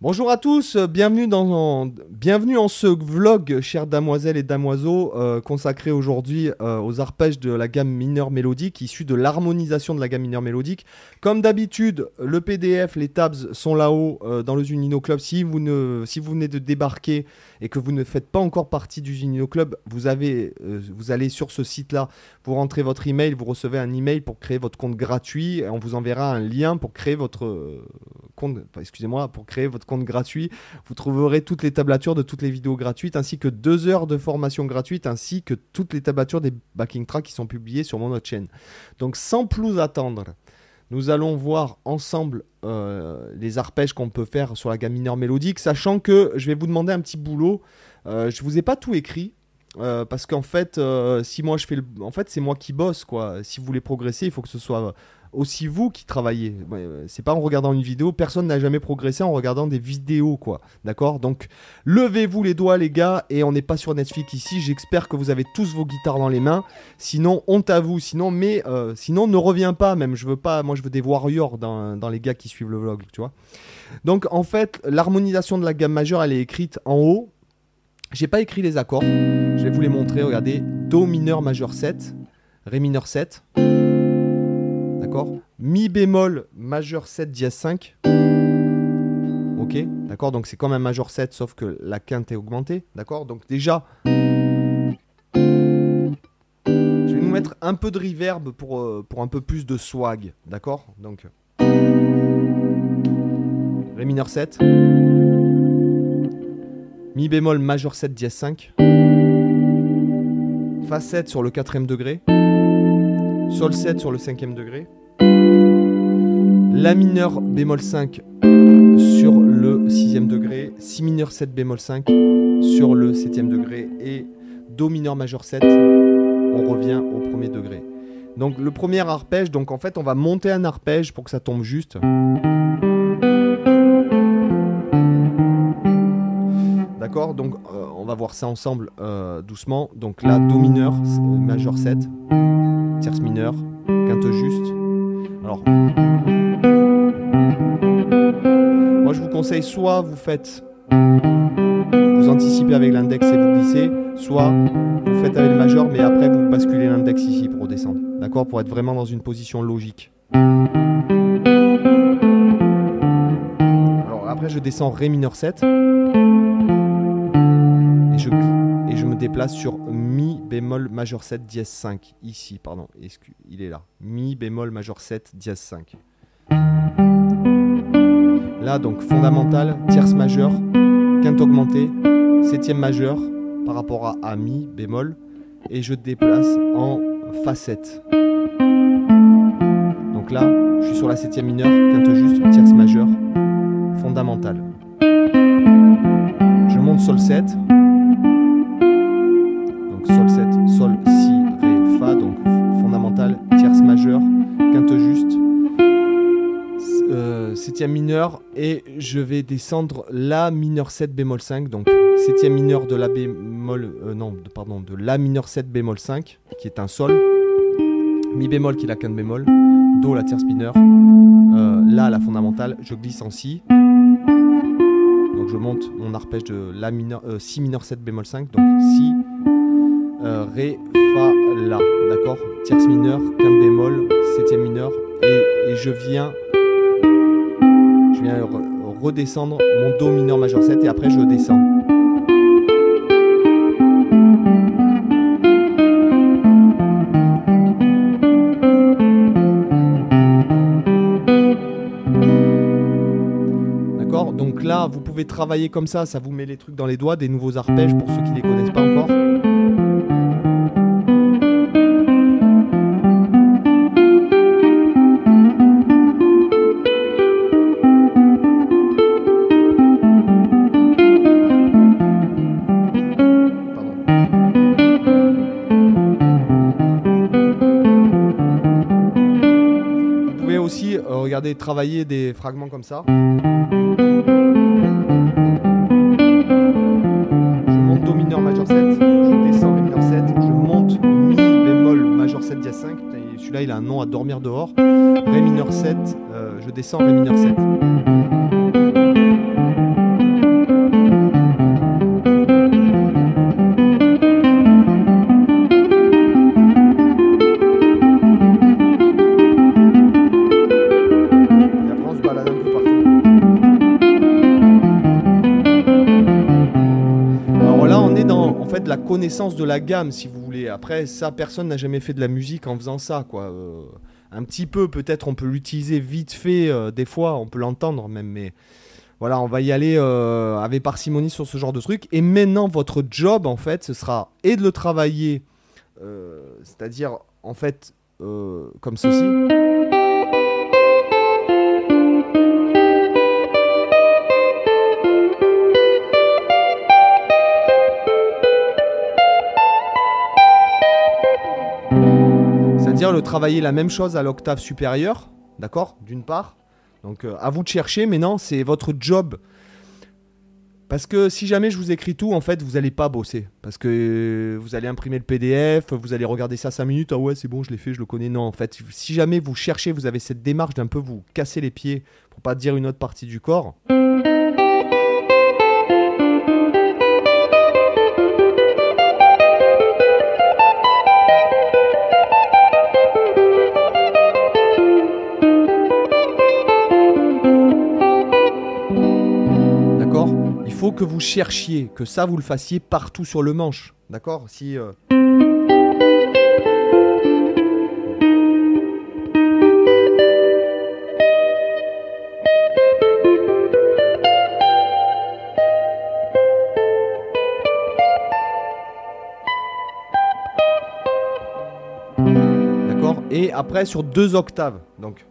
Bonjour à tous, euh, bienvenue, dans, en ce vlog, chères damoiselles et damoiseaux, euh, consacré aujourd'hui euh, aux arpèges de la gamme mineure mélodique, issus de l'harmonisation de la gamme mineure mélodique. Comme d'habitude, le PDF, les tabs sont là-haut dans le Zunino Club. Si vous, venez de débarquer et que vous ne faites pas encore partie du Zunino Club, vous allez sur ce site-là, vous rentrez votre email, vous recevez un email pour créer votre compte gratuit, et on vous enverra un lien pour créer votre compte, excusez-moi, pour créer votre compte gratuit. Vous trouverez toutes les tablatures de toutes les vidéos gratuites, ainsi que deux heures de formation gratuite, ainsi que toutes les tablatures des backing tracks qui sont publiées sur mon autre chaîne. Donc sans plus attendre, nous allons voir ensemble euh, les arpèges qu'on peut faire sur la gamme mineure mélodique, sachant que je vais vous demander un petit boulot. Euh, je vous ai pas tout écrit. Euh, parce qu'en fait, si moi je fais le... En fait, c'est moi qui bosse, quoi. Si vous voulez progresser, il faut que ce soit aussi vous qui travaillez. C'est pas en regardant une vidéo, personne n'a jamais progressé en regardant des vidéos, quoi. D'accord? Donc, levez-vous les doigts, les gars, et on n'est pas sur Netflix ici. J'espère que vous avez tous vos guitares dans les mains. Sinon, honte à vous. Sinon, mais euh, sinon, ne reviens pas. Même, je veux pas. Moi, je veux des warriors dans, dans les gars qui suivent le vlog, tu vois. Donc, en fait, l'harmonisation de la gamme majeure, elle est écrite en haut. J'ai pas écrit les accords. Je vais vous les montrer. Regardez, Do mineur majeur 7, Ré mineur 7. D'accord Mi bémol majeur 7 dièse 5. Ok D'accord Donc c'est comme un majeur 7 sauf que la quinte est augmentée. D'accord Donc déjà, je vais nous mettre un peu de reverb pour, euh, un peu plus de swag. D'accord Donc Ré mineur 7. Mi bémol majeur 7 dièse 5. Fa 7 sur le quatrième degré. Sol 7 sur le cinquième degré. La mineur bémol 5 sur le sixième degré. Si mineur 7 bémol 5 sur le septième degré. Et Do mineur majeur 7, on revient au premier degré. Donc le premier arpège, donc en fait on va monter un arpège pour que ça tombe juste. D'accord? Donc euh, on va voir ça ensemble euh, doucement. Donc là, Do mineur, majeur 7, tierce mineur, quinte juste. Alors, moi je vous conseille soit vous faites, vous anticipez avec l'index et vous glissez, soit vous faites avec le majeur, mais après vous basculez l'index ici pour redescendre. D'accord? Pour être vraiment dans une position logique. Alors après je descends Ré mineur 7 et je, et je me déplace sur Mi bémol majeur 7 dièse 5. Ici, pardon, il est là. Mi bémol majeur 7 dièse 5. Donc fondamental, tierce majeure, quinte augmentée, septième majeur par rapport à, Mi bémol. Et je déplace en facette. Donc là, je suis sur la septième mineure, quinte juste, tierce majeure, fondamentale. Je monte sol 7. Sol 7, Sol, Si, Ré, Fa, donc fondamental, tierce majeure, quinte juste, septième mineur, et je vais descendre La mineur 7 bémol 5, donc septième mineur de La bémol, euh, non, pardon, de La mineur 7 bémol 5, qui est un Sol, Mi bémol qui est la quinte bémol, Do la tierce mineure, euh, La la fondamentale, je glisse en Si, donc je monte mon arpège de La mineur, Si mineur 7 bémol 5, donc Si, euh, Ré, Fa, La. D'accord? Tierce mineur, quinte bémol, septième mineur. Et, je viens, je viens redescendre mon Do mineur majeur 7 et après je descends. D'accord? Donc là, vous pouvez travailler comme ça, ça vous met les trucs dans les doigts, des nouveaux arpèges pour ceux qui ne les connaissent pas encore. Regardez, travailler des fragments comme ça. Je monte Do mineur majeur 7, je descends Ré mineur 7, je monte Mi bémol majeur 7 dièse 5. Celui-là, il a un nom à dormir dehors. Ré mineur 7, euh, je descends Ré mineur 7. La connaissance de la gamme, si vous voulez. Après, ça, personne n'a jamais fait de la musique en faisant ça, quoi. Euh, un petit peu, peut-être, on peut l'utiliser vite fait, euh, des fois, on peut l'entendre même, mais voilà, on va y aller euh, avec parcimonie sur ce genre de truc. Et maintenant, votre job, en fait, ce sera et de le travailler, c'est-à-dire, en fait, comme ceci. C'est-à-dire le travailler la même chose à l'octave supérieure, d'accord D'une part. Donc euh, à vous de chercher, mais non, c'est votre job. Parce que si jamais je vous écris tout, en fait, vous n'allez pas bosser. Parce que vous allez imprimer le PDF, vous allez regarder ça 5 minutes, ah ouais, c'est bon, je l'ai fait, je le connais. Non, en fait, si jamais vous cherchez, vous avez cette démarche d'un peu vous casser les pieds, pour pas dire une autre partie du corps. Que vous cherchiez, que ça vous le fassiez partout sur le manche. D'accord? Si. Euh, D'accord? Et après sur deux octaves. Donc.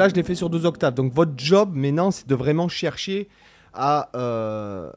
Là, je l'ai fait sur deux octaves. Donc votre job maintenant, c'est de vraiment chercher à, euh,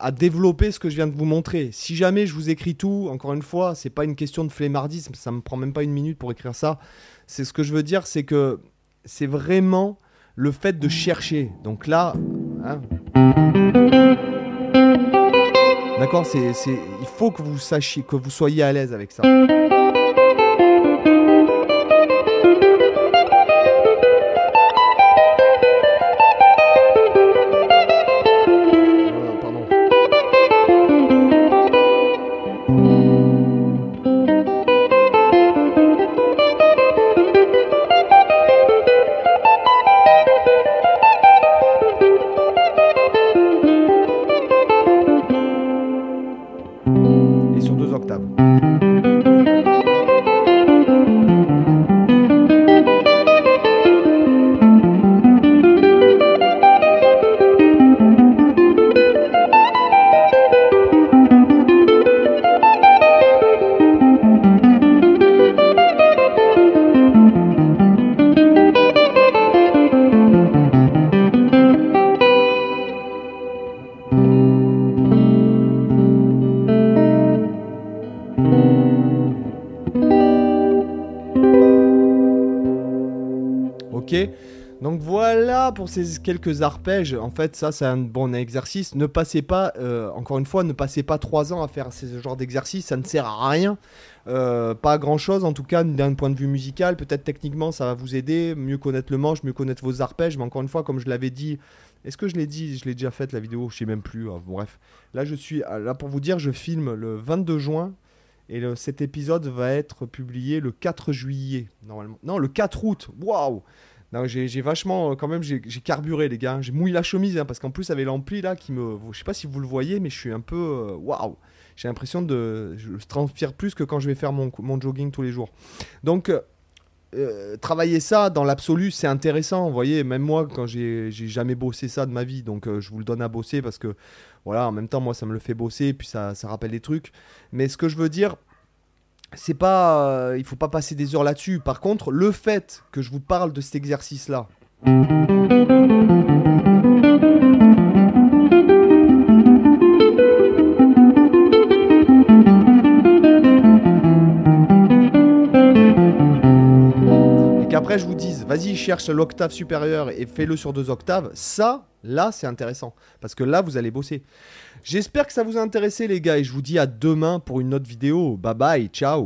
à développer ce que je viens de vous montrer. Si jamais je vous écris tout, encore une fois, c'est pas une question de flemmardisme, ça me prend même pas une minute pour écrire ça. C'est ce que je veux dire, c'est que c'est vraiment le fait de chercher. Donc là, hein. d'accord, il faut que vous sachiez, que vous soyez à l'aise avec ça. Pour ces quelques arpèges. En fait, ça, c'est un bon exercice. Ne passez pas, euh, encore une fois, ne passez pas trois ans à faire ce genre d'exercice. Ça ne sert à rien. Euh, pas grand chose, en tout cas, d'un point de vue musical. Peut-être techniquement, ça va vous aider. Mieux connaître le manche, mieux connaître vos arpèges. Mais encore une fois, comme je l'avais dit, est-ce que je l'ai dit? Je l'ai déjà fait la vidéo, je sais même plus. Ah, bref, là, je suis là pour vous dire, je filme le 22 juin. Et cet épisode va être publié le 4 juillet, normalement. Non, le 4 août. Waouh j'ai vachement, euh, quand même, j'ai carburé, les gars. J'ai mouillé la chemise, hein, parce qu'en plus, avec l'ampli, là, qui me. Je sais pas si vous le voyez, mais je suis un peu. Euh, waouh! J'ai l'impression de. Je transpire plus que quand je vais faire mon, jogging tous les jours. Donc. Euh, travailler ça dans l'absolu, c'est intéressant. Vous voyez, même moi, quand j'ai jamais bossé ça de ma vie, donc je vous le donne à bosser parce que, voilà, en même temps, moi, ça me le fait bosser, puis ça rappelle des trucs. Mais ce que je veux dire, c'est pas, euh, il faut pas passer des heures là-dessus. Par contre, le fait que je vous parle de cet exercice-là. qu'après je vous dise, vas-y, cherche l'octave supérieure et fais-le sur deux octaves, ça, là, c'est intéressant. Parce que là, vous allez bosser. J'espère que ça vous a intéressé, les gars, et je vous dis à demain pour une autre vidéo. Bye bye, ciao